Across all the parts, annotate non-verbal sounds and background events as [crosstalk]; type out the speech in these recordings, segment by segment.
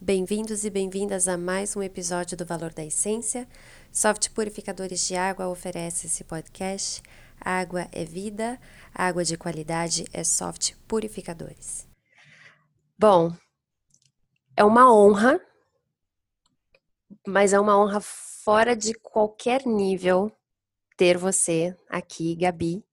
Bem-vindos e bem-vindas a mais um episódio do Valor da Essência. Soft Purificadores de Água oferece esse podcast. Água é vida, água de qualidade é Soft Purificadores. Bom, é uma honra, mas é uma honra fora de qualquer nível ter você aqui, Gabi,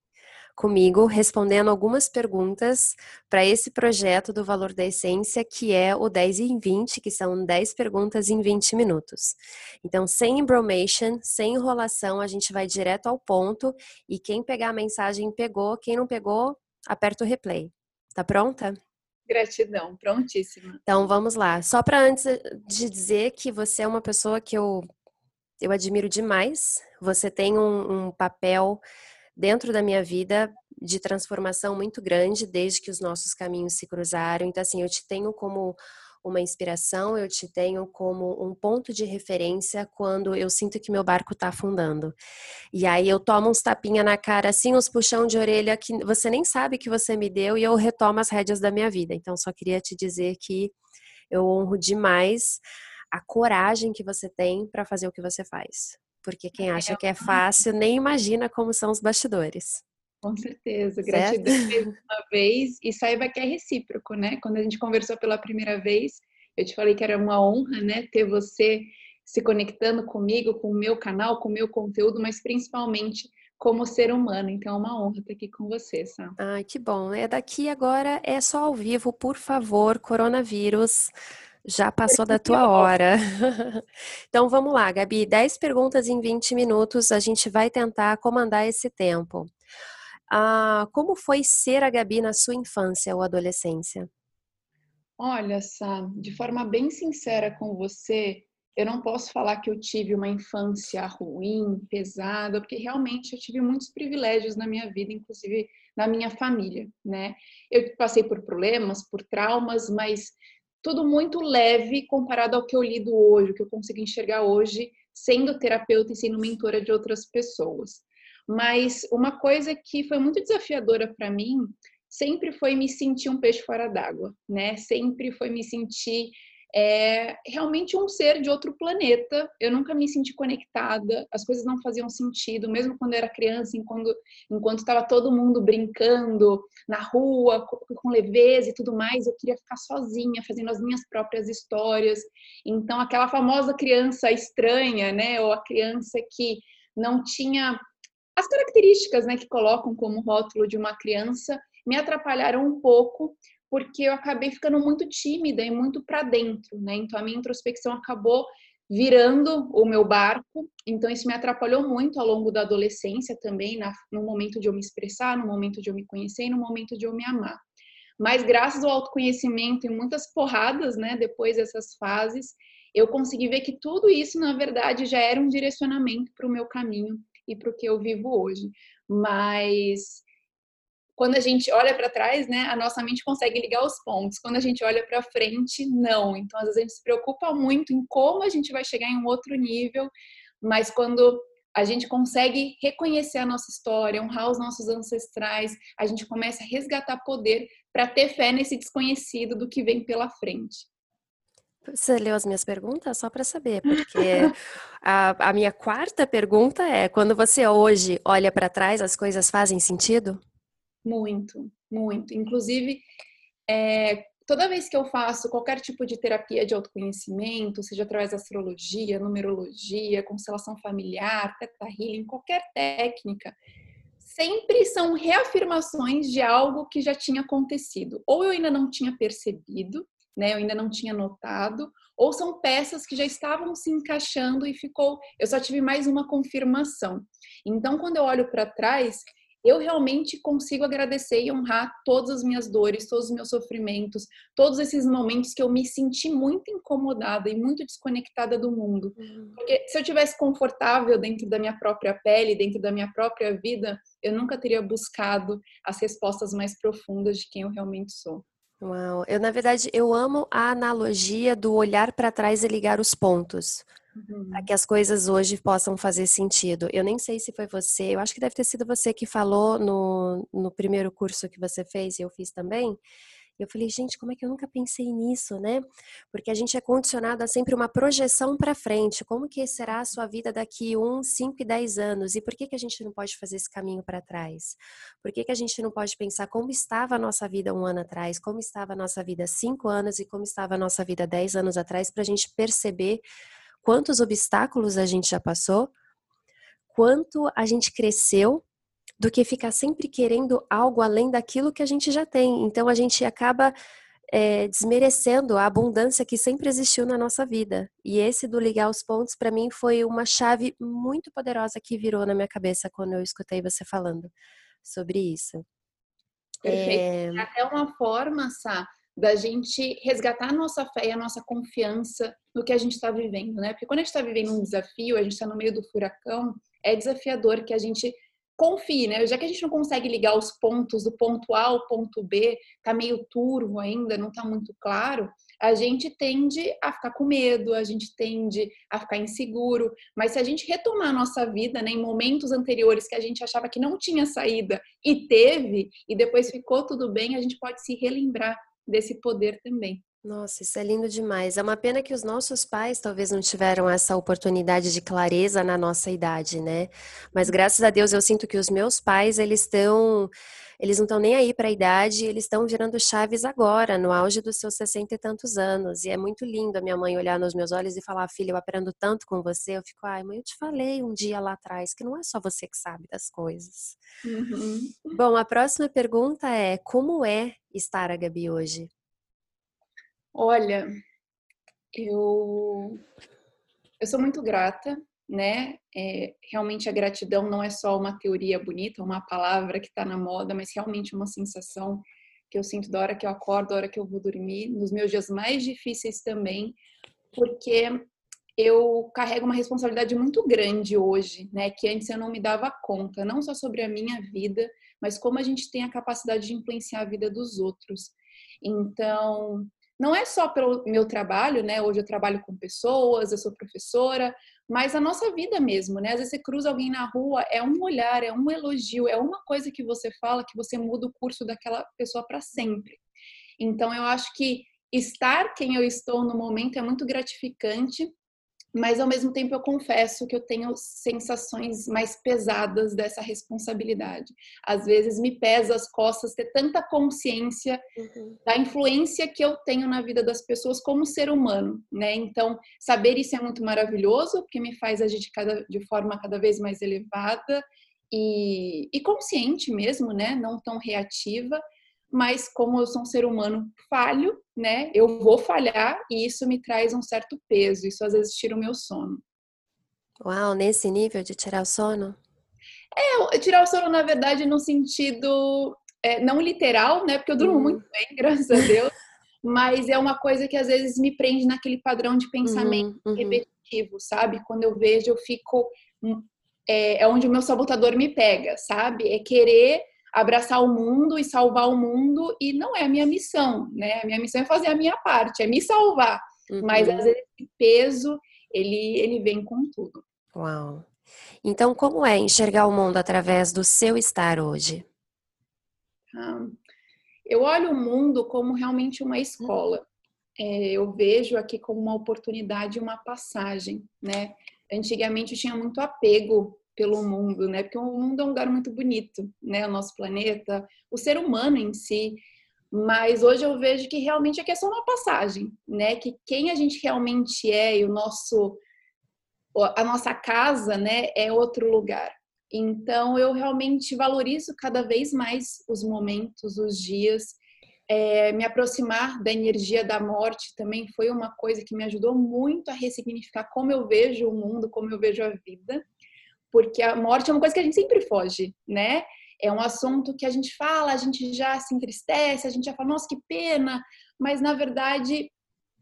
comigo respondendo algumas perguntas para esse projeto do Valor da Essência, que é o 10 em 20, que são 10 perguntas em 20 minutos. Então, sem embromation, sem enrolação, a gente vai direto ao ponto e quem pegar a mensagem pegou, quem não pegou, aperta o replay. Tá pronta? Gratidão, prontíssima. Então vamos lá. Só para antes de dizer que você é uma pessoa que eu, eu admiro demais. Você tem um, um papel dentro da minha vida de transformação muito grande desde que os nossos caminhos se cruzaram. Então, assim, eu te tenho como uma inspiração, eu te tenho como um ponto de referência quando eu sinto que meu barco está afundando. E aí eu tomo uns tapinha na cara, assim, uns puxão de orelha que você nem sabe que você me deu e eu retomo as rédeas da minha vida. Então, só queria te dizer que eu honro demais a coragem que você tem para fazer o que você faz. Porque quem acha que é fácil nem imagina como são os bastidores. Com certeza, gratidão uma vez e saiba que é recíproco, né? Quando a gente conversou pela primeira vez, eu te falei que era uma honra, né, ter você se conectando comigo, com o meu canal, com o meu conteúdo, mas principalmente como ser humano. Então é uma honra estar aqui com você, Sam. Ai, que bom. É daqui agora é só ao vivo, por favor, coronavírus. Já passou da tua hora. [laughs] então vamos lá, Gabi. 10 perguntas em 20 minutos. A gente vai tentar comandar esse tempo. Ah, como foi ser a Gabi na sua infância ou adolescência? Olha, Sam, de forma bem sincera com você, eu não posso falar que eu tive uma infância ruim, pesada, porque realmente eu tive muitos privilégios na minha vida, inclusive na minha família, né? Eu passei por problemas, por traumas, mas tudo muito leve comparado ao que eu lido hoje, o que eu consigo enxergar hoje, sendo terapeuta e sendo mentora de outras pessoas. Mas uma coisa que foi muito desafiadora para mim sempre foi me sentir um peixe fora d'água, né? Sempre foi me sentir é realmente um ser de outro planeta. Eu nunca me senti conectada, as coisas não faziam sentido, mesmo quando eu era criança, enquanto estava todo mundo brincando na rua, com leveza e tudo mais, eu queria ficar sozinha, fazendo as minhas próprias histórias. Então, aquela famosa criança estranha, né, ou a criança que não tinha as características, né, que colocam como rótulo de uma criança, me atrapalharam um pouco porque eu acabei ficando muito tímida e muito para dentro, né? Então a minha introspecção acabou virando o meu barco. Então isso me atrapalhou muito ao longo da adolescência também, na, no momento de eu me expressar, no momento de eu me conhecer e no momento de eu me amar. Mas graças ao autoconhecimento e muitas porradas, né, depois dessas fases, eu consegui ver que tudo isso, na verdade, já era um direcionamento para o meu caminho e para o que eu vivo hoje. Mas quando a gente olha para trás, né, a nossa mente consegue ligar os pontos. Quando a gente olha para frente, não. Então, às vezes a gente se preocupa muito em como a gente vai chegar em um outro nível, mas quando a gente consegue reconhecer a nossa história, honrar os nossos ancestrais, a gente começa a resgatar poder para ter fé nesse desconhecido do que vem pela frente. Você leu as minhas perguntas só para saber, [laughs] porque a, a minha quarta pergunta é: quando você hoje olha para trás, as coisas fazem sentido? Muito, muito. Inclusive, é, toda vez que eu faço qualquer tipo de terapia de autoconhecimento, seja através da astrologia, numerologia, constelação familiar, teta healing, qualquer técnica, sempre são reafirmações de algo que já tinha acontecido. Ou eu ainda não tinha percebido, né? Eu ainda não tinha notado, ou são peças que já estavam se encaixando e ficou, eu só tive mais uma confirmação. Então, quando eu olho para trás, eu realmente consigo agradecer e honrar todas as minhas dores, todos os meus sofrimentos, todos esses momentos que eu me senti muito incomodada e muito desconectada do mundo. Uhum. Porque se eu tivesse confortável dentro da minha própria pele, dentro da minha própria vida, eu nunca teria buscado as respostas mais profundas de quem eu realmente sou. Uau, eu na verdade eu amo a analogia do olhar para trás e ligar os pontos. Uhum. Para que as coisas hoje possam fazer sentido. Eu nem sei se foi você, eu acho que deve ter sido você que falou no, no primeiro curso que você fez e eu fiz também, eu falei, gente, como é que eu nunca pensei nisso, né? Porque a gente é condicionado a sempre uma projeção para frente. Como que será a sua vida daqui um, cinco e dez anos? E por que, que a gente não pode fazer esse caminho para trás? Por que, que a gente não pode pensar como estava a nossa vida um ano atrás, como estava a nossa vida cinco anos e como estava a nossa vida dez anos atrás, para a gente perceber quantos obstáculos a gente já passou, quanto a gente cresceu do que ficar sempre querendo algo além daquilo que a gente já tem. Então a gente acaba é, desmerecendo a abundância que sempre existiu na nossa vida. E esse do ligar os pontos, para mim, foi uma chave muito poderosa que virou na minha cabeça quando eu escutei você falando sobre isso. Perfeito. É... Até uma forma, Sá, da gente resgatar a nossa fé e a nossa confiança no que a gente está vivendo, né? Porque quando a gente está vivendo um desafio, a gente está no meio do furacão, é desafiador que a gente confie, né? Já que a gente não consegue ligar os pontos do ponto A ao ponto B, tá meio turvo ainda, não tá muito claro, a gente tende a ficar com medo, a gente tende a ficar inseguro, mas se a gente retomar a nossa vida, né, em momentos anteriores que a gente achava que não tinha saída e teve, e depois ficou tudo bem, a gente pode se relembrar desse poder também. Nossa, isso é lindo demais. É uma pena que os nossos pais talvez não tiveram essa oportunidade de clareza na nossa idade, né? Mas graças a Deus eu sinto que os meus pais, eles estão eles não estão nem aí para a idade, eles estão virando chaves agora, no auge dos seus sessenta e tantos anos. E é muito lindo a minha mãe olhar nos meus olhos e falar: "Filha, eu aprendo tanto com você". Eu fico: "Ai, mãe, eu te falei um dia lá atrás que não é só você que sabe das coisas". Uhum. Bom, a próxima pergunta é: como é estar a Gabi hoje? Olha, eu, eu sou muito grata, né? É, realmente a gratidão não é só uma teoria bonita, uma palavra que está na moda, mas realmente uma sensação que eu sinto da hora que eu acordo, da hora que eu vou dormir, nos meus dias mais difíceis também, porque eu carrego uma responsabilidade muito grande hoje, né? Que antes eu não me dava conta, não só sobre a minha vida, mas como a gente tem a capacidade de influenciar a vida dos outros. Então, não é só pelo meu trabalho, né? Hoje eu trabalho com pessoas, eu sou professora, mas a nossa vida mesmo, né? Às vezes você cruza alguém na rua, é um olhar, é um elogio, é uma coisa que você fala que você muda o curso daquela pessoa para sempre. Então eu acho que estar quem eu estou no momento é muito gratificante mas ao mesmo tempo eu confesso que eu tenho sensações mais pesadas dessa responsabilidade. Às vezes me pesa as costas ter tanta consciência uhum. da influência que eu tenho na vida das pessoas como ser humano, né? Então, saber isso é muito maravilhoso, porque me faz agir de, cada, de forma cada vez mais elevada e, e consciente mesmo, né? Não tão reativa mas como eu sou um ser humano falho, né? Eu vou falhar e isso me traz um certo peso. Isso às vezes tira o meu sono. Uau, nesse nível de tirar o sono? É, tirar o sono, na verdade, no sentido é, não literal, né? Porque eu durmo uhum. muito bem, [laughs] graças a Deus. mas é uma coisa que às vezes me prende naquele padrão de pensamento uhum, uhum. repetitivo, sabe? Quando eu vejo, eu fico. Hum, é, é onde o meu sabotador me pega, sabe? É querer abraçar o mundo e salvar o mundo e não é a minha missão, né? A minha missão é fazer a minha parte, é me salvar. Uhum. Mas às vezes esse peso, ele ele vem com tudo. Uau. Então, como é enxergar o mundo através do seu estar hoje? Ah, eu olho o mundo como realmente uma escola. É, eu vejo aqui como uma oportunidade, uma passagem, né? Antigamente eu tinha muito apego pelo mundo, né? Porque o mundo é um lugar muito bonito, né? O nosso planeta, o ser humano em si. Mas hoje eu vejo que realmente aqui é só uma passagem, né? Que quem a gente realmente é e o nosso a nossa casa, né, é outro lugar. Então eu realmente valorizo cada vez mais os momentos, os dias. É, me aproximar da energia da morte também foi uma coisa que me ajudou muito a ressignificar como eu vejo o mundo, como eu vejo a vida porque a morte é uma coisa que a gente sempre foge, né? É um assunto que a gente fala, a gente já se entristece, a gente já fala, nossa, que pena, mas na verdade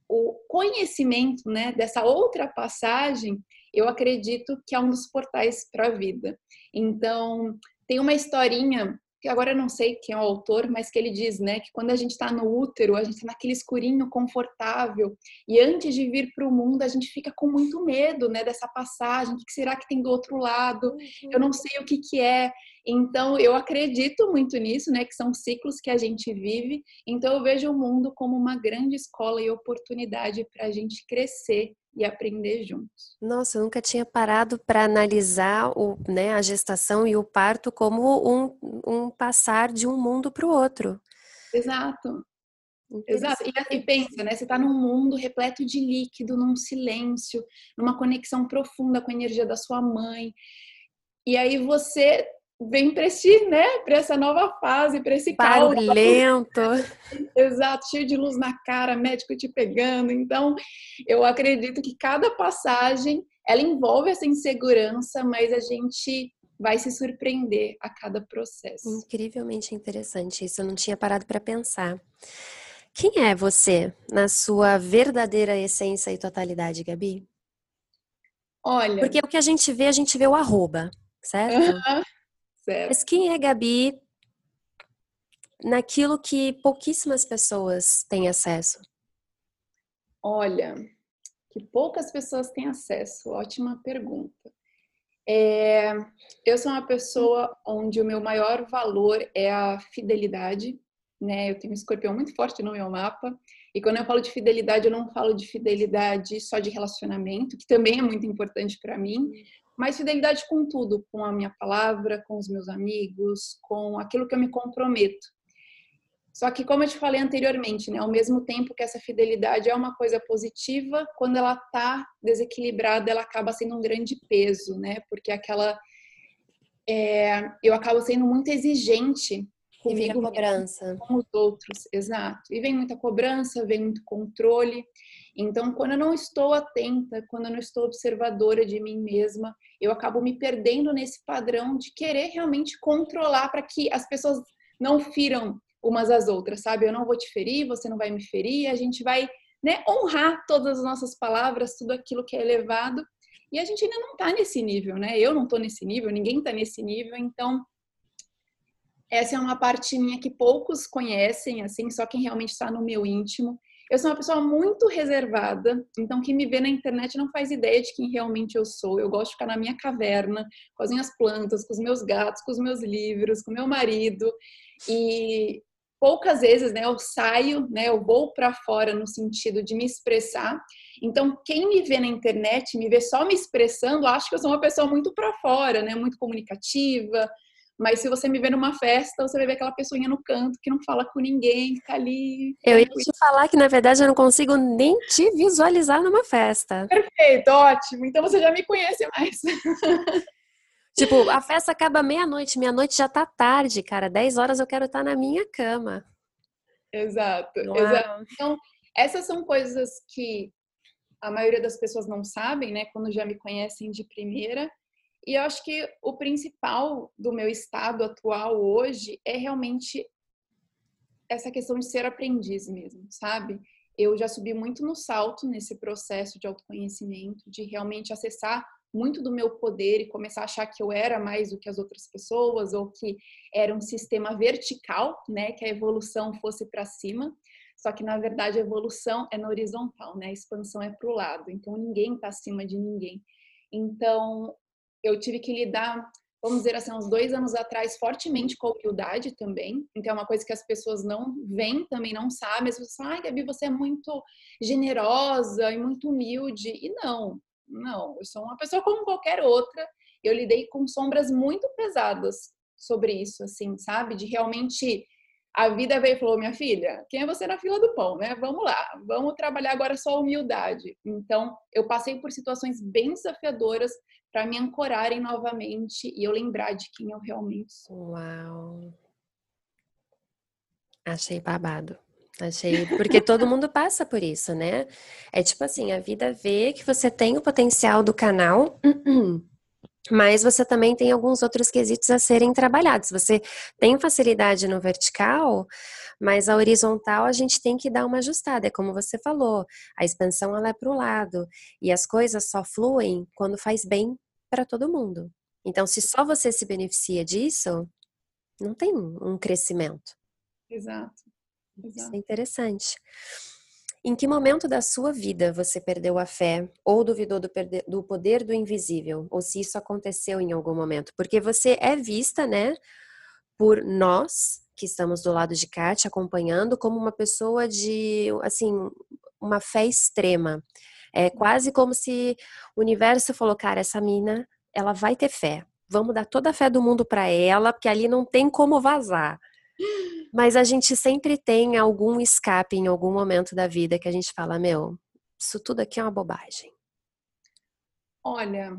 o conhecimento, né, dessa outra passagem, eu acredito que é um dos portais para a vida. Então, tem uma historinha, que agora eu não sei quem é o autor, mas que ele diz, né, que quando a gente está no útero, a gente está naquele escurinho confortável, e antes de vir para o mundo, a gente fica com muito medo, né, dessa passagem, o que será que tem do outro lado? Eu não sei o que que é. Então, eu acredito muito nisso, né, que são ciclos que a gente vive. Então, eu vejo o mundo como uma grande escola e oportunidade para a gente crescer e aprender juntos. Nossa, eu nunca tinha parado para analisar o, né, a gestação e o parto como um, um passar de um mundo para o outro. Exato. Exato. E, e, pensa, né? Você está num mundo repleto de líquido, num silêncio, numa conexão profunda com a energia da sua mãe. E aí você vem para esse, né, para essa nova fase, para esse caos. lento. [laughs] Exato, cheio de luz na cara, médico te pegando. Então, eu acredito que cada passagem ela envolve essa insegurança, mas a gente vai se surpreender a cada processo. Incrivelmente interessante isso, eu não tinha parado para pensar. Quem é você na sua verdadeira essência e totalidade, Gabi? Olha. Porque o que a gente vê, a gente vê o arroba, certo? Uh -huh. Certo. Mas quem é Gabi naquilo que pouquíssimas pessoas têm acesso? Olha, que poucas pessoas têm acesso. Ótima pergunta. É, eu sou uma pessoa onde o meu maior valor é a fidelidade, né? Eu tenho um escorpião muito forte no meu mapa. E quando eu falo de fidelidade, eu não falo de fidelidade só de relacionamento, que também é muito importante para mim, mas fidelidade com tudo, com a minha palavra, com os meus amigos, com aquilo que eu me comprometo. Só que, como eu te falei anteriormente, né, ao mesmo tempo que essa fidelidade é uma coisa positiva, quando ela está desequilibrada, ela acaba sendo um grande peso, né? Porque aquela. É, eu acabo sendo muito exigente comigo, cobrança. com os outros, exato. E vem muita cobrança, vem muito controle. Então, quando eu não estou atenta, quando eu não estou observadora de mim mesma, eu acabo me perdendo nesse padrão de querer realmente controlar para que as pessoas não firam umas às outras, sabe? Eu não vou te ferir, você não vai me ferir, a gente vai né, honrar todas as nossas palavras, tudo aquilo que é elevado. E a gente ainda não está nesse nível, né? Eu não estou nesse nível, ninguém está nesse nível, então essa é uma parte minha que poucos conhecem, assim, só quem realmente está no meu íntimo. Eu sou uma pessoa muito reservada, então quem me vê na internet não faz ideia de quem realmente eu sou. Eu gosto de ficar na minha caverna, com as minhas plantas, com os meus gatos, com os meus livros, com meu marido. E poucas vezes, né, eu saio, né, eu vou para fora no sentido de me expressar. Então, quem me vê na internet, me vê só me expressando, acha que eu sou uma pessoa muito para fora, né, muito comunicativa, mas se você me ver numa festa, você vai ver aquela pessoinha no canto que não fala com ninguém, que tá ali. Eu ia te falar que, na verdade, eu não consigo nem te visualizar numa festa. Perfeito, ótimo. Então você já me conhece mais. [laughs] Tipo, a festa acaba meia-noite, meia-noite já tá tarde, cara. 10 horas eu quero estar na minha cama. Exato, exato. Então, essas são coisas que a maioria das pessoas não sabem, né? Quando já me conhecem de primeira. E eu acho que o principal do meu estado atual hoje é realmente essa questão de ser aprendiz mesmo, sabe? Eu já subi muito no salto nesse processo de autoconhecimento, de realmente acessar muito do meu poder e começar a achar que eu era mais do que as outras pessoas ou que era um sistema vertical, né, que a evolução fosse para cima. Só que na verdade a evolução é na horizontal, né? A expansão é para o lado. Então ninguém está acima de ninguém. Então eu tive que lidar, vamos dizer assim, uns dois anos atrás, fortemente com a humildade também. Então, é uma coisa que as pessoas não veem, também não sabem. As pessoas falam, ai, Gabi, você é muito generosa e muito humilde. E não, não. Eu sou uma pessoa como qualquer outra. Eu lidei com sombras muito pesadas sobre isso, assim, sabe? De realmente a vida veio e falou: minha filha, quem é você na fila do pão, né? Vamos lá, vamos trabalhar agora só a humildade. Então, eu passei por situações bem desafiadoras para me ancorarem novamente e eu lembrar de quem eu realmente sou. Uau! Achei babado. Achei, porque todo mundo passa por isso, né? É tipo assim, a vida vê que você tem o potencial do canal, [clears throat] mas você também tem alguns outros quesitos a serem trabalhados. Você tem facilidade no vertical, mas a horizontal a gente tem que dar uma ajustada. É como você falou, a expansão ela é para o lado e as coisas só fluem quando faz bem para todo mundo. Então, se só você se beneficia disso, não tem um crescimento. Exato. Exato. Isso é interessante. Em que momento da sua vida você perdeu a fé ou duvidou do, do, poder do invisível? Ou se isso aconteceu em algum momento? Porque você é vista, né, por nós que estamos do lado de cá te acompanhando como uma pessoa de, assim, uma fé extrema. É quase como se o universo falou, cara, essa mina, ela vai ter fé. Vamos dar toda a fé do mundo para ela, porque ali não tem como vazar. Mas a gente sempre tem algum escape em algum momento da vida que a gente fala, meu, isso tudo aqui é uma bobagem. Olha,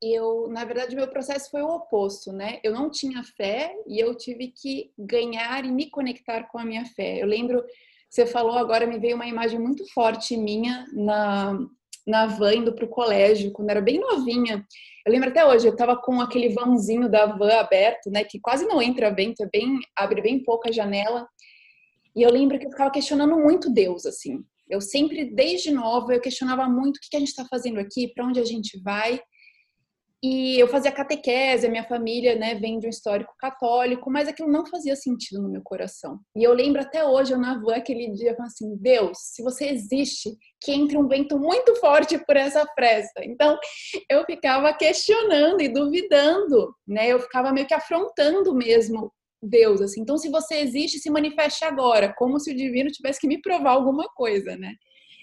eu, na verdade, meu processo foi o oposto, né? Eu não tinha fé e eu tive que ganhar e me conectar com a minha fé. Eu lembro, você falou agora, me veio uma imagem muito forte minha na, na van indo para o colégio, quando era bem novinha. Eu lembro até hoje, eu tava com aquele vãozinho da van aberto, né? Que quase não entra vento, é bem, abre bem pouco a janela. E eu lembro que eu ficava questionando muito Deus, assim. Eu sempre, desde nova, eu questionava muito o que, que a gente está fazendo aqui, para onde a gente vai. E eu fazia catequese, a minha família né, vem de um histórico católico, mas aquilo não fazia sentido no meu coração. E eu lembro até hoje, eu na van aquele dia, falando assim: Deus, se você existe, que entre um vento muito forte por essa fresta. Então, eu ficava questionando e duvidando, né? Eu ficava meio que afrontando mesmo Deus, assim. Então, se você existe, se manifeste agora, como se o divino tivesse que me provar alguma coisa, né?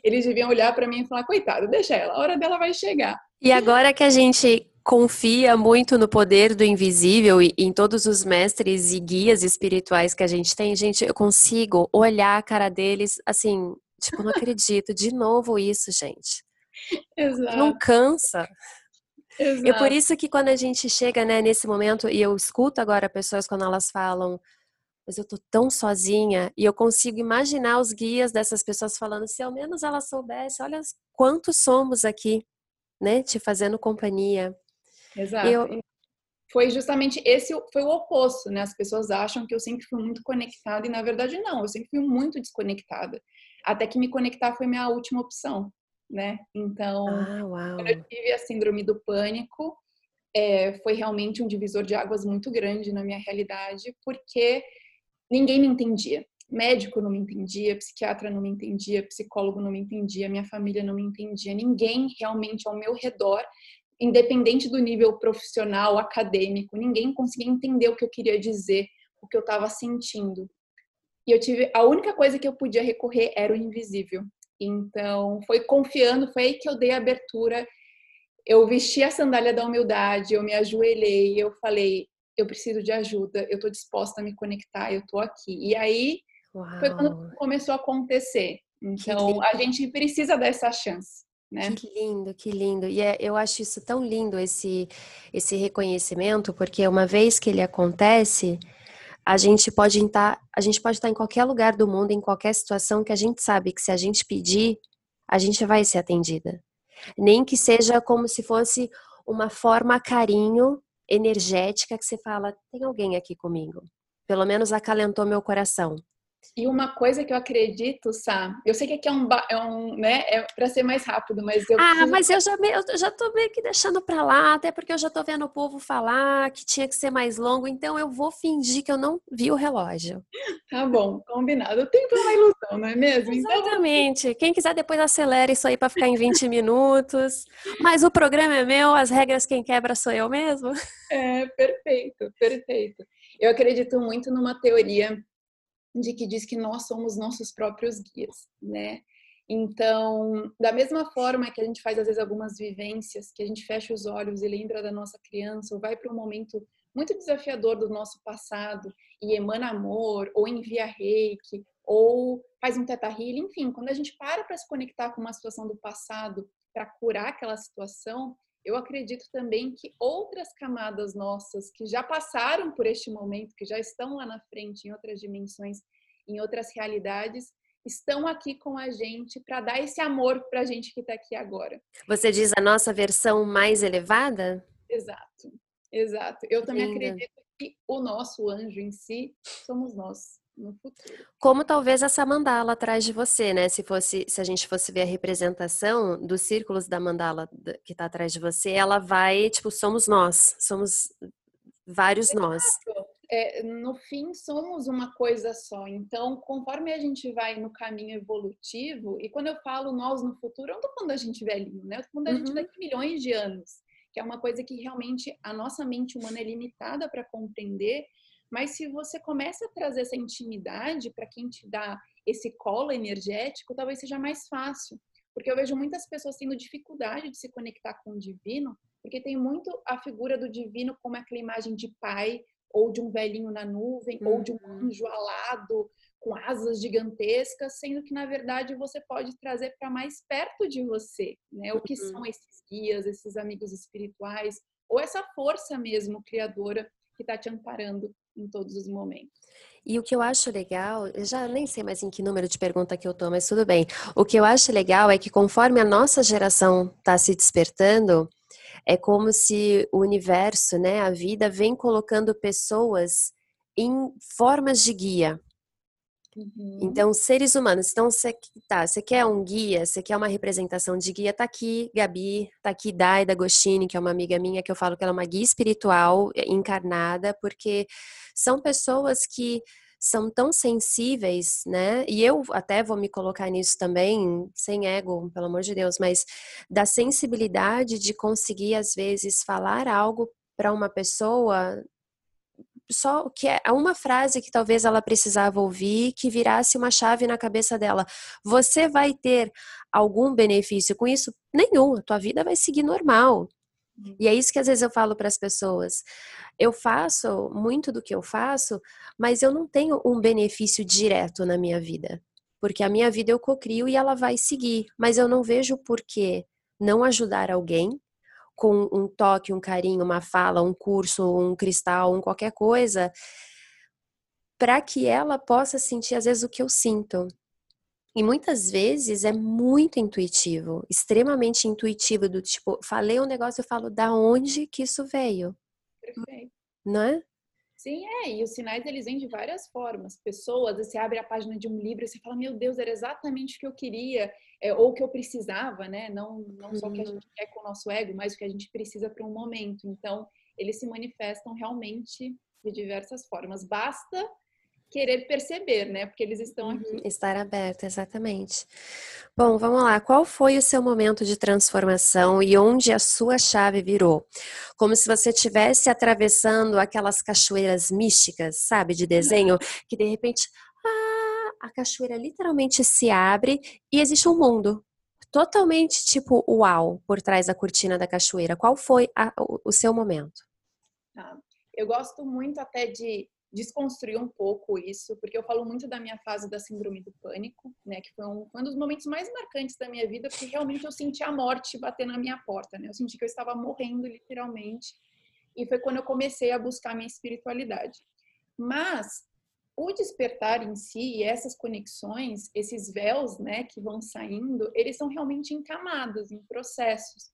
Eles deviam olhar para mim e falar: coitado, deixa ela, a hora dela vai chegar. E agora que a gente confia muito no poder do invisível e em todos os mestres e guias espirituais que a gente tem, gente, eu consigo olhar a cara deles assim, tipo, não acredito, de novo isso, gente. [laughs] Exato. Não cansa. Exato. E por isso que quando a gente chega, né, nesse momento, e eu escuto agora pessoas quando elas falam, mas eu tô tão sozinha, e eu consigo imaginar os guias dessas pessoas falando, se ao menos elas soubessem, olha quantos somos aqui, né, te fazendo companhia. Exato. Eu... Foi justamente esse foi o oposto, né? As pessoas acham que eu sempre fui muito conectada e na verdade não, eu sempre fui muito desconectada. Até que me conectar foi minha última opção, né? Então, ah, quando eu tive a síndrome do pânico, é, foi realmente um divisor de águas muito grande na minha realidade, porque ninguém me entendia. Médico não me entendia, psiquiatra não me entendia, psicólogo não me entendia, minha família não me entendia, ninguém realmente ao meu redor independente do nível profissional, acadêmico, ninguém conseguia entender o que eu queria dizer, o que eu estava sentindo. E eu tive a única coisa que eu podia recorrer era o invisível. Então, foi confiando, foi aí que eu dei a abertura. Eu vesti a sandália da humildade, eu me ajoelhei, eu falei, eu preciso de ajuda, eu estou disposta a me conectar, eu estou aqui. E aí Uau. foi quando começou a acontecer. Então, a gente precisa dessa chance. Né? Que lindo, que lindo. E é, eu acho isso tão lindo, esse, esse reconhecimento, porque uma vez que ele acontece, a gente pode estar, a gente pode estar em qualquer lugar do mundo, em qualquer situação que a gente sabe que se a gente pedir, a gente vai ser atendida. Nem que seja como se fosse uma forma carinho energética que você fala, tem alguém aqui comigo. Pelo menos acalentou meu coração. E uma coisa que eu acredito, Sá, eu sei que aqui é um, é um né, é para ser mais rápido, mas eu Ah, preciso... mas eu já, eu já tô meio que deixando para lá, até porque eu já tô vendo o povo falar que tinha que ser mais longo, então eu vou fingir que eu não vi o relógio. Tá bom, combinado. O tempo é uma ilusão, não é mesmo? Então, Exatamente. Então... Quem quiser depois acelera isso aí para ficar em 20 minutos. Mas o programa é meu, as regras quem quebra sou eu mesmo. É, perfeito, perfeito. Eu acredito muito numa teoria de que diz que nós somos nossos próprios guias, né? Então, da mesma forma que a gente faz às vezes algumas vivências, que a gente fecha os olhos e lembra da nossa criança, ou vai para um momento muito desafiador do nosso passado e emana amor, ou envia reiki, ou faz um teta healing, enfim, quando a gente para para se conectar com uma situação do passado para curar aquela situação, eu acredito também que outras camadas nossas que já passaram por este momento, que já estão lá na frente, em outras dimensões, em outras realidades, estão aqui com a gente para dar esse amor para a gente que está aqui agora. Você diz a nossa versão mais elevada? Exato, exato. Eu também acredito que o nosso anjo em si somos nós no futuro. Como talvez essa mandala atrás de você, né? Se fosse, se a gente fosse ver a representação dos círculos da mandala que está atrás de você, ela vai, tipo, somos nós, somos vários Exato. nós. é, no fim somos uma coisa só. Então, conforme a gente vai no caminho evolutivo, e quando eu falo nós no futuro, eu não tô falando da gente velhinho, né? Eu tô falando da uhum. gente daqui milhões de anos, que é uma coisa que realmente a nossa mente humana é limitada para compreender. Mas se você começa a trazer essa intimidade para quem te dá esse colo energético, talvez seja mais fácil. Porque eu vejo muitas pessoas tendo dificuldade de se conectar com o divino, porque tem muito a figura do divino como aquela imagem de pai, ou de um velhinho na nuvem, uhum. ou de um uhum. anjo alado com asas gigantescas, sendo que na verdade você pode trazer para mais perto de você, né? O que uhum. são esses guias, esses amigos espirituais, ou essa força mesmo criadora que está te amparando em todos os momentos. E o que eu acho legal, eu já nem sei mais em que número de pergunta que eu tô, mas tudo bem. O que eu acho legal é que conforme a nossa geração está se despertando, é como se o universo, né, a vida, vem colocando pessoas em formas de guia. Uhum. Então, seres humanos. Então, você tá, quer um guia, você quer uma representação de guia, tá aqui Gabi, tá aqui Dai D'Agostini, que é uma amiga minha, que eu falo que ela é uma guia espiritual eh, encarnada, porque são pessoas que são tão sensíveis, né? E eu até vou me colocar nisso também, sem ego, pelo amor de Deus, mas da sensibilidade de conseguir às vezes falar algo para uma pessoa só que é uma frase que talvez ela precisava ouvir que virasse uma chave na cabeça dela. Você vai ter algum benefício com isso? Nenhum, a tua vida vai seguir normal. E é isso que às vezes eu falo para as pessoas. Eu faço muito do que eu faço, mas eu não tenho um benefício direto na minha vida. Porque a minha vida eu cocrio e ela vai seguir. Mas eu não vejo por que não ajudar alguém com um toque, um carinho, uma fala, um curso, um cristal, um qualquer coisa, para que ela possa sentir às vezes o que eu sinto. E muitas vezes é muito intuitivo, extremamente intuitivo, do tipo, falei um negócio, eu falo, da onde que isso veio? Perfeito. Não é? Sim, é, e os sinais eles vêm de várias formas. Pessoas, você abre a página de um livro e você fala, meu Deus, era exatamente o que eu queria, é, ou o que eu precisava, né? Não, não só o que a uhum. gente quer com o nosso ego, mas o que a gente precisa para um momento. Então, eles se manifestam realmente de diversas formas. Basta querer perceber, né? Porque eles estão aqui. Uhum, estar aberto, exatamente. Bom, vamos lá. Qual foi o seu momento de transformação e onde a sua chave virou? Como se você estivesse atravessando aquelas cachoeiras místicas, sabe, de desenho, que de repente ah, a cachoeira literalmente se abre e existe um mundo. Totalmente tipo uau por trás da cortina da cachoeira. Qual foi a, o, seu momento? Ah, eu gosto muito até de desconstruir um pouco isso, porque eu falo muito da minha fase da síndrome do pânico, né, que foi um, um dos momentos mais marcantes da minha vida, porque realmente eu senti a morte bater na minha porta, né? Eu senti que eu estava morrendo literalmente, e foi quando eu comecei a buscar minha espiritualidade. Mas o despertar em si e essas conexões, esses véus, né, que vão saindo, eles são realmente em camadas, em processos.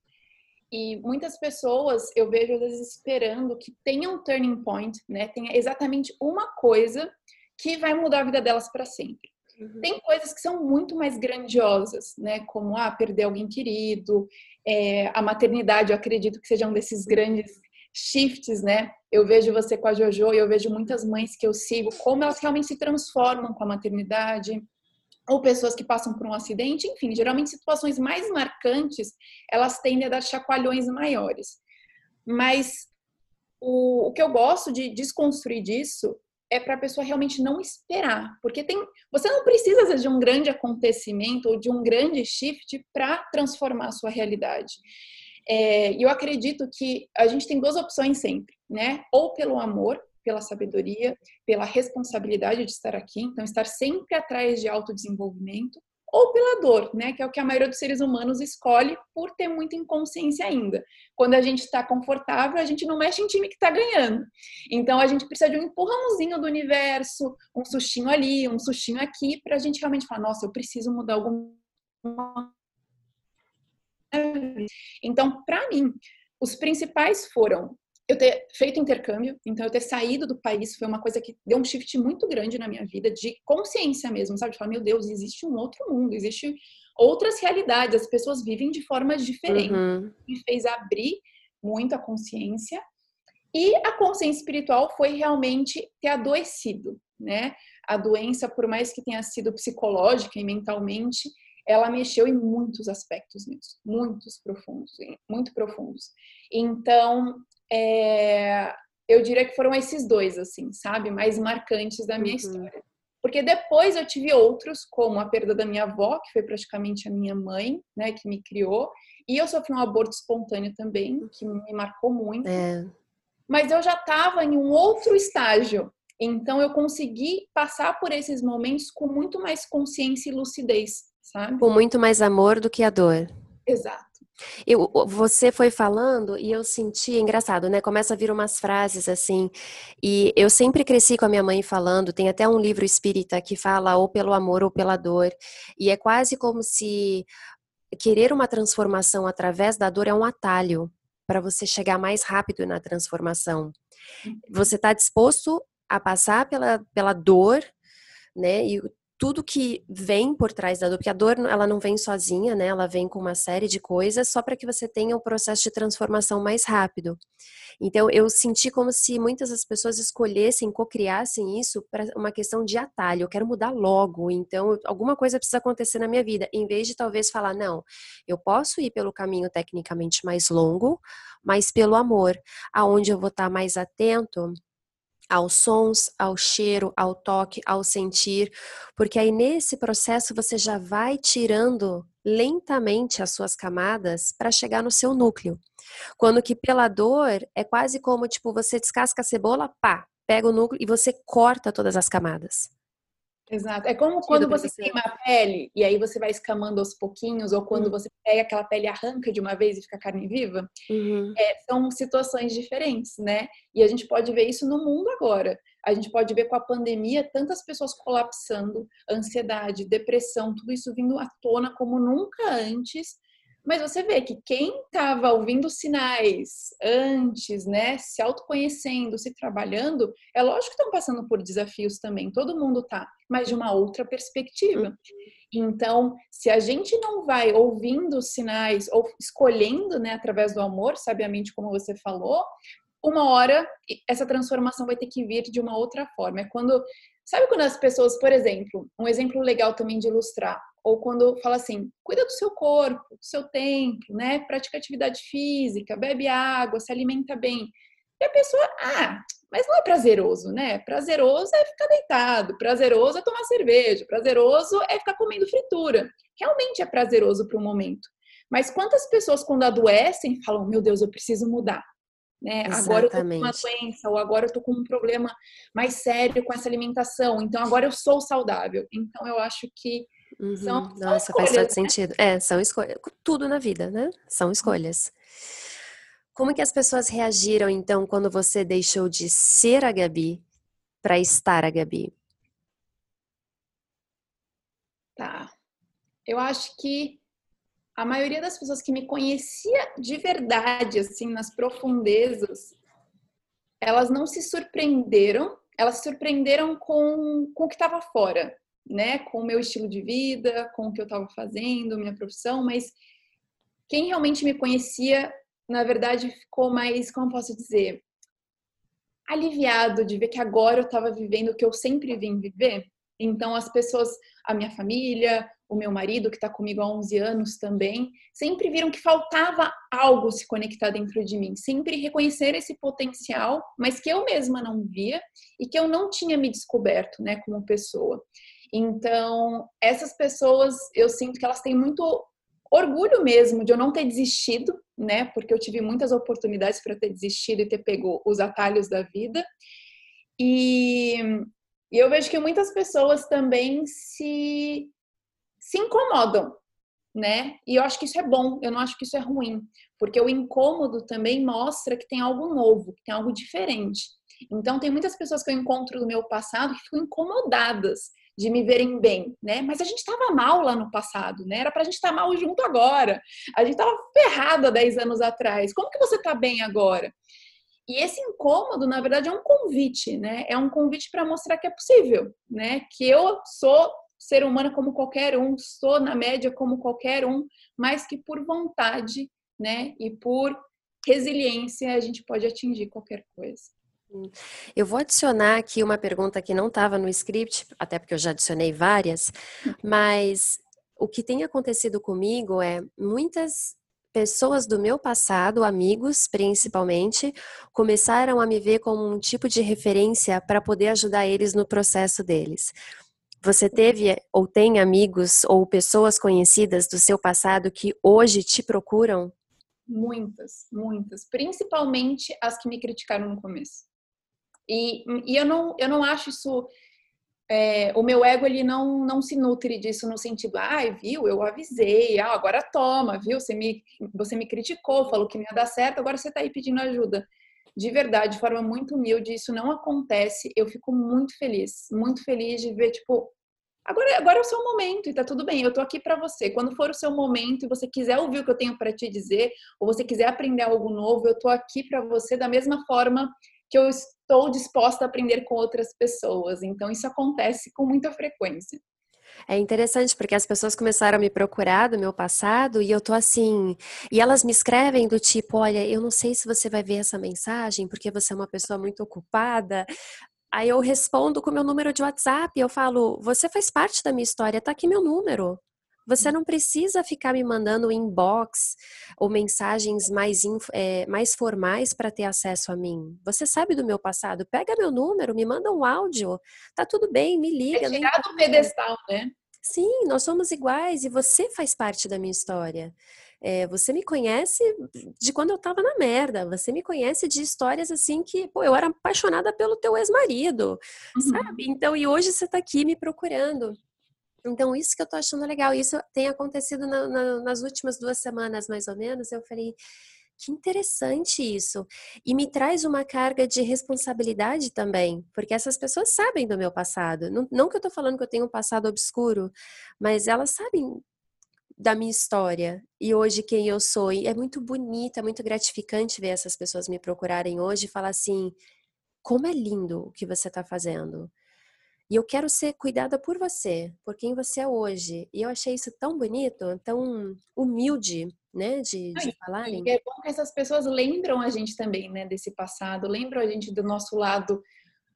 E muitas pessoas eu vejo às vezes esperando que tenha um turning point, né? Tenha exatamente uma coisa que vai mudar a vida delas para sempre. Uhum. Tem coisas que são muito mais grandiosas, né? Como ah, perder alguém querido, é, a maternidade, eu acredito que seja um desses grandes shifts, né? Eu vejo você com a Jojo e eu vejo muitas mães que eu sigo, como elas realmente se transformam com a maternidade ou pessoas que passam por um acidente, enfim, geralmente situações mais marcantes, elas tendem a dar chacoalhões maiores. Mas o, o que eu gosto de desconstruir disso é para a pessoa realmente não esperar, porque tem, você não precisa vezes, de um grande acontecimento ou de um grande shift para transformar a sua realidade. É, eu acredito que a gente tem duas opções sempre, né? Ou pelo amor, pela sabedoria, pela responsabilidade de estar aqui, então estar sempre atrás de autodesenvolvimento, ou pela dor, né, que é o que a maioria dos seres humanos escolhe por ter muita inconsciência ainda. Quando a gente está confortável, a gente não mexe em time que está ganhando. Então a gente precisa de um empurrãozinho do universo, um sustinho ali, um sustinho aqui, para a gente realmente falar, nossa, eu preciso mudar alguma então, para mim, os principais foram eu ter feito intercâmbio, então eu ter saído do país foi uma coisa que deu um shift muito grande na minha vida, de consciência mesmo, sabe? De falar, meu Deus, existe um outro mundo, existe outras realidades, as pessoas vivem de formas diferentes. Uhum. Me fez abrir muito a consciência. E a consciência espiritual foi realmente ter adoecido, né? A doença, por mais que tenha sido psicológica e mentalmente, ela mexeu em muitos aspectos nisso, muitos profundos, muito profundos. Então, é, eu diria que foram esses dois, assim, sabe, mais marcantes da minha uhum. história. Porque depois eu tive outros, como a perda da minha avó, que foi praticamente a minha mãe, né, que me criou, e eu sofri um aborto espontâneo também, que me marcou muito. É. Mas eu já estava em um outro estágio. Então eu consegui passar por esses momentos com muito mais consciência e lucidez, sabe? Com muito mais amor do que a dor. Exato. Eu, você foi falando e eu senti, engraçado, né? Começa a vir umas frases assim. E eu sempre cresci com a minha mãe falando, tem até um livro espírita que fala ou pelo amor ou pela dor. E é quase como se querer uma transformação através da dor é um atalho para você chegar mais rápido na transformação. Uhum. Você está disposto a passar pela, pela dor, né? E tudo que vem por trás da dor, porque a dor ela não vem sozinha, né? Ela vem com uma série de coisas só para que você tenha um processo de transformação mais rápido. Então eu senti como se muitas das pessoas escolhessem, cocriassem isso para uma questão de atalho. Eu quero mudar logo, então alguma coisa precisa acontecer na minha vida, em vez de talvez falar não, eu posso ir pelo caminho tecnicamente mais longo, mas pelo amor, aonde eu vou estar mais atento aos sons, ao cheiro, ao toque, ao sentir, porque aí nesse processo você já vai tirando lentamente as suas camadas para chegar no seu núcleo. Quando que pela dor é quase como tipo você descasca a cebola, pá, pega o núcleo e você corta todas as camadas. Exato. É como quando você queima a pele e aí você vai escamando aos pouquinhos, ou quando uhum. você pega aquela pele e arranca de uma vez e fica carne viva. Uhum. É, são situações diferentes, né? E a gente pode ver isso no mundo agora. A gente pode ver com a pandemia tantas pessoas colapsando, ansiedade, depressão, tudo isso vindo à tona como nunca antes mas você vê que quem estava ouvindo sinais antes, né, se autoconhecendo, se trabalhando, é lógico que estão passando por desafios também, todo mundo tá, mas de uma outra perspectiva. Uhum. Então, se a gente não vai ouvindo os sinais ou escolhendo, né, através do amor, sabiamente como você falou, uma hora essa transformação vai ter que vir de uma outra forma. É quando, sabe quando as pessoas, por exemplo, um exemplo legal também de ilustrar, ou quando fala assim, cuida do seu corpo, do seu tempo, né? Pratica atividade física, bebe água, se alimenta bem. E a pessoa, ah, mas não é prazeroso, né? Prazeroso é ficar deitado, prazeroso é tomar cerveja, prazeroso é ficar comendo fritura. Realmente é prazeroso para o momento. Mas quantas pessoas, quando adoecem, falam: Meu Deus, eu preciso mudar. Né? Agora eu tô com uma doença, ou agora eu tô com um problema mais sério com essa alimentação, então agora eu sou saudável. Então eu acho que Uhum. São, Nossa, escolhas, faz todo né? sentido. É, são escolhas. Tudo na vida, né? São escolhas. Como que as pessoas reagiram, então, quando você deixou de ser a Gabi para estar a Gabi? Tá. Eu acho que a maioria das pessoas que me conhecia de verdade, assim, nas profundezas, elas não se surpreenderam, elas se surpreenderam com, com o que estava fora né, com o meu estilo de vida, com o que eu estava fazendo, minha profissão, mas quem realmente me conhecia, na verdade, ficou mais, como posso dizer, aliviado de ver que agora eu estava vivendo o que eu sempre vim viver. Então, as pessoas, a minha família, o meu marido, que está comigo há 11 anos também, sempre viram que faltava algo se conectar dentro de mim, sempre reconhecer esse potencial, mas que eu mesma não via e que eu não tinha me descoberto, né, como pessoa. Então, essas pessoas, eu sinto que elas têm muito orgulho mesmo de eu não ter desistido, né? Porque eu tive muitas oportunidades para ter desistido e ter pego os atalhos da vida. E, e eu vejo que muitas pessoas também se, se incomodam, né? E eu acho que isso é bom, eu não acho que isso é ruim, porque o incômodo também mostra que tem algo novo, que tem algo diferente. Então, tem muitas pessoas que eu encontro do meu passado que ficam incomodadas de me verem bem, né? Mas a gente estava mal lá no passado, né? Era para a gente estar tá mal junto agora. A gente estava ferrado há 10 anos atrás. Como que você está bem agora? E esse incômodo, na verdade, é um convite, né? É um convite para mostrar que é possível, né? Que eu sou ser humana como qualquer um, sou na média como qualquer um, mas que por vontade, né? E por resiliência, a gente pode atingir qualquer coisa. Eu vou adicionar aqui uma pergunta que não estava no script, até porque eu já adicionei várias, mas o que tem acontecido comigo é muitas pessoas do meu passado, amigos principalmente, começaram a me ver como um tipo de referência para poder ajudar eles no processo deles. Você teve ou tem amigos ou pessoas conhecidas do seu passado que hoje te procuram? Muitas, muitas. Principalmente as que me criticaram no começo. E, e eu, não, eu não acho isso. É, o meu ego ele não, não se nutre disso no sentido, ai, ah, viu, eu avisei, ah, agora toma, viu, você me, você me criticou, falou que não ia dar certo, agora você está aí pedindo ajuda. De verdade, de forma muito humilde, isso não acontece. Eu fico muito feliz, muito feliz de ver, tipo, agora, agora é o seu momento e tá tudo bem, eu tô aqui para você. Quando for o seu momento e você quiser ouvir o que eu tenho para te dizer, ou você quiser aprender algo novo, eu tô aqui para você da mesma forma que eu estou disposta a aprender com outras pessoas. Então, isso acontece com muita frequência. É interessante porque as pessoas começaram a me procurar do meu passado e eu tô assim, e elas me escrevem do tipo, olha, eu não sei se você vai ver essa mensagem porque você é uma pessoa muito ocupada. Aí eu respondo com meu número de WhatsApp, eu falo, você faz parte da minha história, tá aqui meu número. Você não precisa ficar me mandando inbox ou mensagens mais, é, mais formais para ter acesso a mim. Você sabe do meu passado? Pega meu número, me manda um áudio. Tá tudo bem, me liga. É tirar do pedestal, né? Sim, nós somos iguais e você faz parte da minha história. É, você me conhece de quando eu tava na merda. Você me conhece de histórias assim que, pô, eu era apaixonada pelo teu ex-marido, uhum. sabe? Então, e hoje você tá aqui me procurando. Então, isso que eu tô achando legal, isso tem acontecido na, na, nas últimas duas semanas, mais ou menos. Eu falei, que interessante isso. E me traz uma carga de responsabilidade também, porque essas pessoas sabem do meu passado. Não, não que eu tô falando que eu tenho um passado obscuro, mas elas sabem da minha história e hoje quem eu sou. E é muito bonito, é muito gratificante ver essas pessoas me procurarem hoje e falar assim: como é lindo o que você está fazendo. E eu quero ser cuidada por você, por quem você é hoje. E eu achei isso tão bonito, tão humilde, né, de, de falarem. E é bom que essas pessoas lembram a gente também, né, desse passado, lembram a gente do nosso lado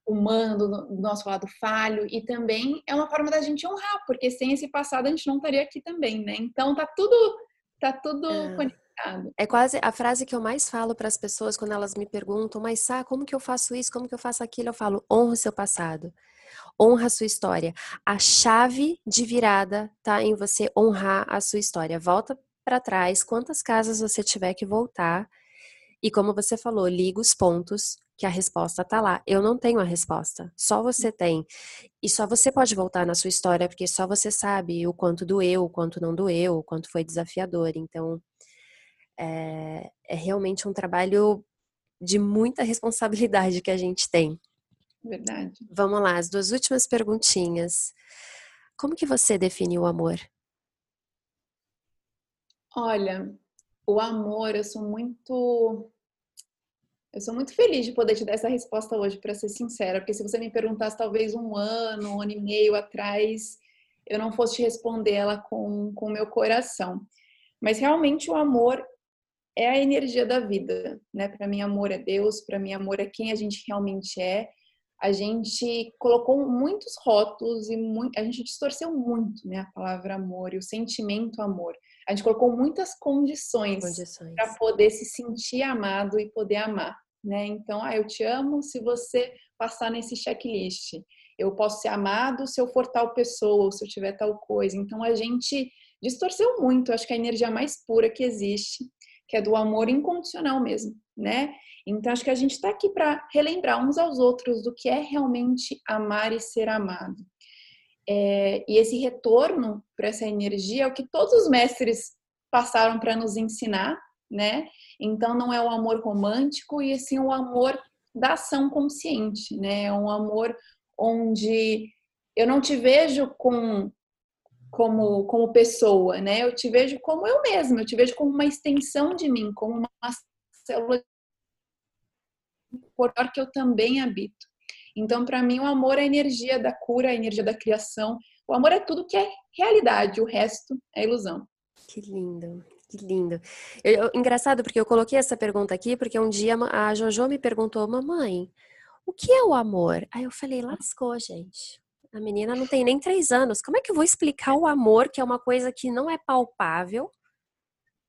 humano, do nosso lado falho, e também é uma forma da gente honrar, porque sem esse passado a gente não estaria aqui também, né? Então tá tudo, tá tudo é. conectado. É quase a frase que eu mais falo para as pessoas quando elas me perguntam, mas Sá, como que eu faço isso? Como que eu faço aquilo? Eu falo, honra o seu passado honra a sua história. A chave de virada tá em você honrar a sua história. Volta para trás, quantas casas você tiver que voltar. E como você falou, liga os pontos que a resposta tá lá. Eu não tenho a resposta, só você tem. E só você pode voltar na sua história, porque só você sabe o quanto doeu, o quanto não doeu, o quanto foi desafiador. Então, é, é realmente um trabalho de muita [laughs] responsabilidade que a gente tem. Verdade. Vamos lá, as duas últimas perguntinhas. Como que você define o amor? Olha, o amor, eu sou muito eu sou muito feliz de poder te dar essa resposta hoje, para ser sincera, porque se você me perguntasse talvez um ano, um ano e meio atrás, eu não fosse te responder ela com o meu coração. Mas realmente o amor é a energia da vida, né? Para mim, amor é Deus, para mim, amor é quem a gente realmente é a gente colocou muitos rótulos e muito, a gente distorceu muito né, a palavra amor e o sentimento amor. A gente colocou muitas condições, condições. para poder se sentir amado e poder amar. Né? Então, ah, eu te amo se você passar nesse checklist. Eu posso ser amado se eu for tal pessoa ou se eu tiver tal coisa. Então, a gente distorceu muito. Acho que a energia mais pura que existe, que é do amor incondicional mesmo, né? Então, acho que a gente está aqui para relembrar uns aos outros do que é realmente amar e ser amado. É, e esse retorno para essa energia é o que todos os mestres passaram para nos ensinar, né? Então, não é o amor romântico, e sim o amor da ação consciente, né? É um amor onde eu não te vejo com como, como pessoa, né? Eu te vejo como eu mesma, eu te vejo como uma extensão de mim, como uma célula corpóreo que eu também habito. Então, para mim, o amor é a energia da cura, a energia da criação. O amor é tudo que é realidade, o resto é ilusão. Que lindo. Que lindo. Eu, eu, engraçado porque eu coloquei essa pergunta aqui porque um dia a Jojo me perguntou, mamãe, o que é o amor? Aí eu falei, lascou, gente. A menina não tem nem três anos. Como é que eu vou explicar o amor, que é uma coisa que não é palpável,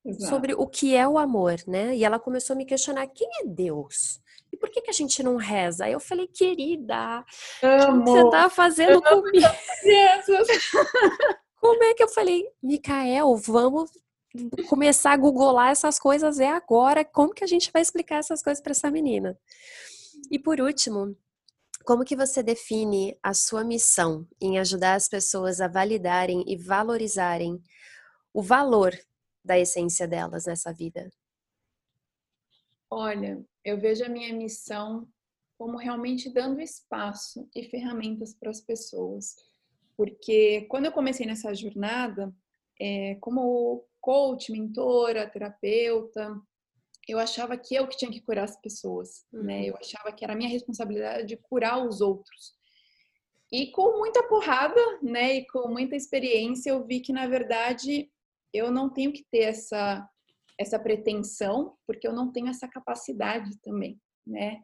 Exato. sobre o que é o amor, né? E ela começou a me questionar: quem é Deus? E por que, que a gente não reza? Aí eu falei, querida, Amo. que você tá fazendo comigo? [laughs] Como é que eu falei, Micael, vamos começar a googlar essas coisas é agora. Como que a gente vai explicar essas coisas para essa menina? E por último, como que você define a sua missão em ajudar as pessoas a validarem e valorizarem o valor da essência delas nessa vida? Olha, eu vejo a minha missão como realmente dando espaço e ferramentas para as pessoas. Porque quando eu comecei nessa jornada, é, como coach, mentora, terapeuta, eu achava que eu que tinha que curar as pessoas, uhum. né? Eu achava que era minha responsabilidade de curar os outros. E com muita porrada, né, e com muita experiência, eu vi que na verdade eu não tenho que ter essa essa pretensão, porque eu não tenho essa capacidade também, né?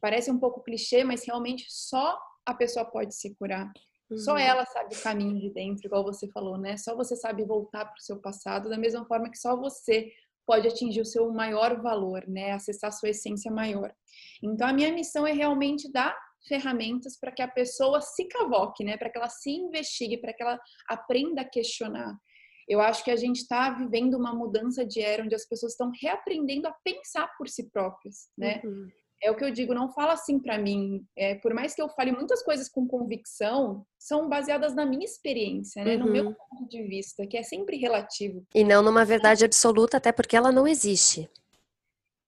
Parece um pouco clichê, mas realmente só a pessoa pode se curar. Uhum. Só ela sabe o caminho de dentro, igual você falou, né? Só você sabe voltar para o seu passado, da mesma forma que só você pode atingir o seu maior valor, né? Acessar a sua essência maior. Então, a minha missão é realmente dar ferramentas para que a pessoa se cavoque, né? Para que ela se investigue, para que ela aprenda a questionar. Eu acho que a gente está vivendo uma mudança de era onde as pessoas estão reaprendendo a pensar por si próprias, né? Uhum. É o que eu digo, não fala assim para mim. É, por mais que eu fale muitas coisas com convicção, são baseadas na minha experiência, né? Uhum. No meu uhum. ponto de vista, que é sempre relativo. E não numa verdade absoluta, até porque ela não existe.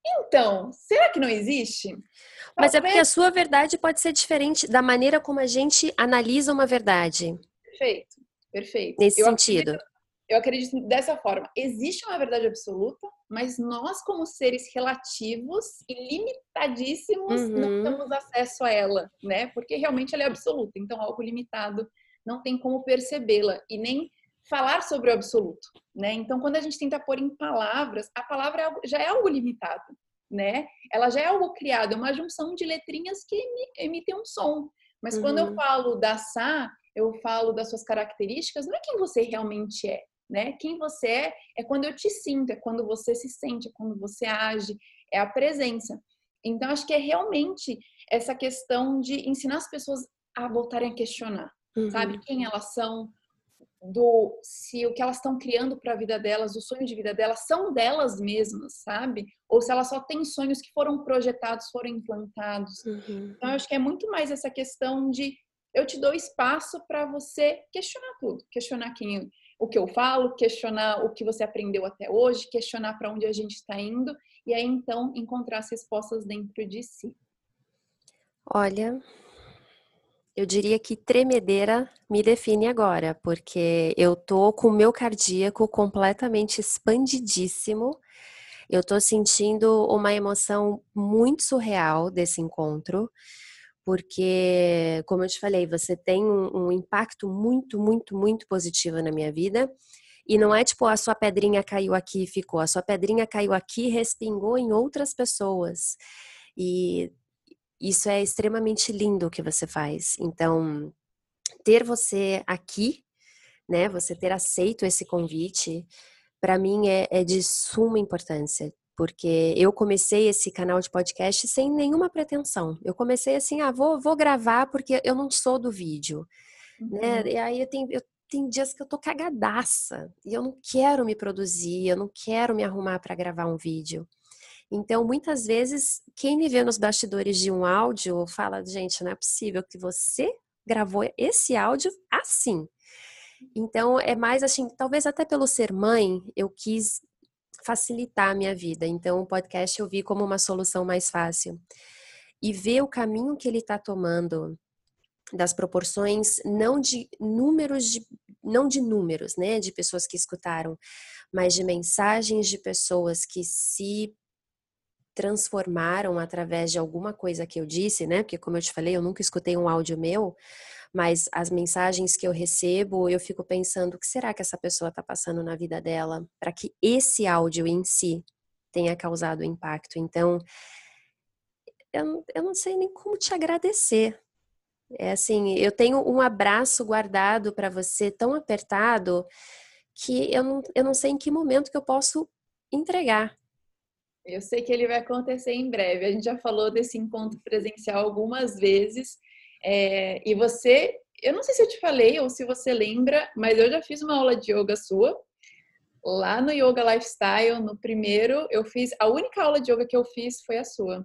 Então, será que não existe? Mas Talvez... é porque a sua verdade pode ser diferente da maneira como a gente analisa uma verdade. Perfeito, perfeito. Nesse eu sentido. Acredito, eu acredito dessa forma. Existe uma verdade absoluta, mas nós, como seres relativos e limitadíssimos, uhum. não temos acesso a ela, né? Porque realmente ela é absoluta. Então, algo limitado não tem como percebê-la e nem falar sobre o absoluto, né? Então, quando a gente tenta pôr em palavras, a palavra é já é algo limitado, né? Ela já é algo criado, é uma junção de letrinhas que emitem um som. Mas uhum. quando eu uhum. falo da Sá, eu falo das suas características, não é quem você realmente é, né? Quem você é é quando eu te sinto, é quando você se sente, é quando você age, é a presença. Então acho que é realmente essa questão de ensinar as pessoas a voltarem a questionar, uhum. sabe? Quem elas são, do se o que elas estão criando para a vida delas, o sonho de vida delas são delas mesmas, sabe? Ou se elas só têm sonhos que foram projetados, foram implantados. Uhum. Então, eu acho que é muito mais essa questão de eu te dou espaço para você questionar tudo, questionar quem o que eu falo, questionar o que você aprendeu até hoje, questionar para onde a gente está indo e aí então encontrar as respostas dentro de si. Olha, eu diria que tremedeira me define agora, porque eu tô com o meu cardíaco completamente expandidíssimo. Eu tô sentindo uma emoção muito surreal desse encontro porque, como eu te falei, você tem um, um, impacto muito, muito, muito positivo na minha vida. E não é tipo, a sua pedrinha caiu aqui e ficou. A sua pedrinha caiu aqui e respingou em outras pessoas. E isso é extremamente lindo o que você faz. Então, ter você aqui, né, você ter aceito esse convite, para mim é, é de suma importância porque eu comecei esse canal de podcast sem nenhuma pretensão. Eu comecei assim, ah, vou, vou gravar porque eu não sou do vídeo, né? uhum. né? E aí eu tenho, eu tenho dias que eu tô cagadaça e eu não quero me produzir, eu não quero me arrumar para gravar um vídeo. Então, muitas vezes, quem me vê nos bastidores de um áudio fala, gente, não é possível que você gravou esse áudio assim. Então, é mais assim, talvez até pelo ser mãe, eu quis facilitar a minha vida. Então, o podcast eu vi como uma solução mais fácil. E ver o caminho que ele está tomando das proporções não de números de não de números, né, de pessoas que escutaram, mas de mensagens de pessoas que se transformaram através de alguma coisa que eu disse, né? Porque como eu te falei, eu nunca escutei um áudio meu, mas as mensagens que eu recebo, eu fico pensando o que será que essa pessoa está passando na vida dela para que esse áudio em si tenha causado impacto. Então, eu, eu não sei nem como te agradecer. É assim, eu tenho um abraço guardado para você tão apertado que eu não, eu não sei em que momento que eu posso entregar. Eu sei que ele vai acontecer em breve. A gente já falou desse encontro presencial algumas vezes. É, e você, eu não sei se eu te falei ou se você lembra, mas eu já fiz uma aula de yoga sua. Lá no Yoga Lifestyle, no primeiro, eu fiz. A única aula de yoga que eu fiz foi a sua.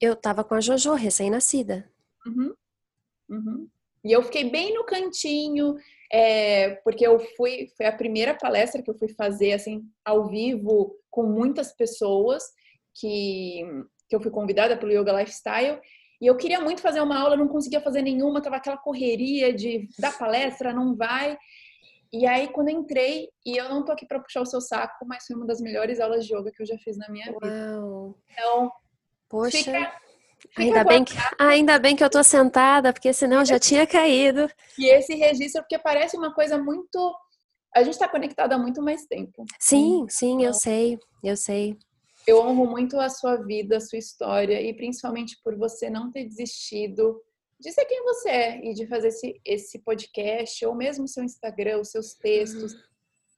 Eu tava com a Jojo, recém-nascida. Uhum. Uhum. E eu fiquei bem no cantinho, é, porque eu fui, foi a primeira palestra que eu fui fazer assim ao vivo com muitas pessoas que, que eu fui convidada pelo Yoga Lifestyle. E eu queria muito fazer uma aula, não conseguia fazer nenhuma, tava aquela correria de dar palestra, não vai. E aí, quando entrei, e eu não tô aqui para puxar o seu saco, mas foi uma das melhores aulas de yoga que eu já fiz na minha vida. Uau. Então, Poxa. Fica, fica ainda, bem que, ainda bem que eu tô sentada, porque senão eu já tinha caído. E esse registro, porque parece uma coisa muito. A gente está conectada há muito mais tempo. Sim, sim, eu sei, eu sei. Eu honro muito a sua vida, a sua história, e principalmente por você não ter desistido de ser quem você é e de fazer esse, esse podcast, ou mesmo seu Instagram, os seus textos. Uhum.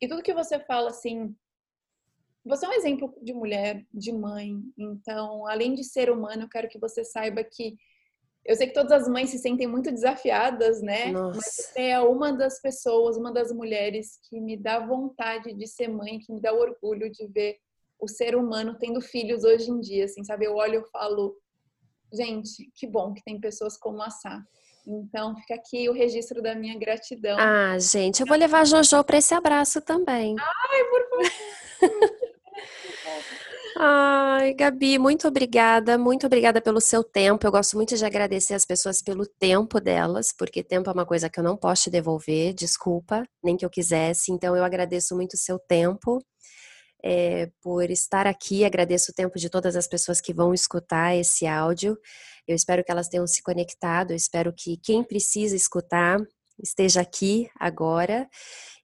E tudo que você fala, assim, você é um exemplo de mulher, de mãe. Então, além de ser humano, eu quero que você saiba que eu sei que todas as mães se sentem muito desafiadas, né? Nossa. Mas você é uma das pessoas, uma das mulheres que me dá vontade de ser mãe, que me dá orgulho de ver o ser humano tendo filhos hoje em dia, assim, sabe? Eu olho e falo, gente, que bom que tem pessoas como a Sá. Então, fica aqui o registro da minha gratidão. Ah, gente, eu vou levar a Jojo para esse abraço também. Ai, por favor. [laughs] Ai, Gabi, muito obrigada, muito obrigada pelo seu tempo. Eu gosto muito de agradecer as pessoas pelo tempo delas, porque tempo é uma coisa que eu não posso te devolver, desculpa, nem que eu quisesse. Então, eu agradeço muito o seu tempo é, por estar aqui. Agradeço o tempo de todas as pessoas que vão escutar esse áudio. Eu espero que elas tenham se conectado. Eu espero que quem precisa escutar esteja aqui agora.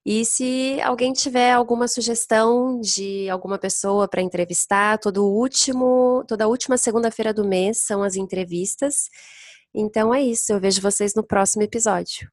E se alguém tiver alguma sugestão de alguma pessoa para entrevistar, todo último, toda última segunda-feira do mês são as entrevistas. Então é isso, eu vejo vocês no próximo episódio.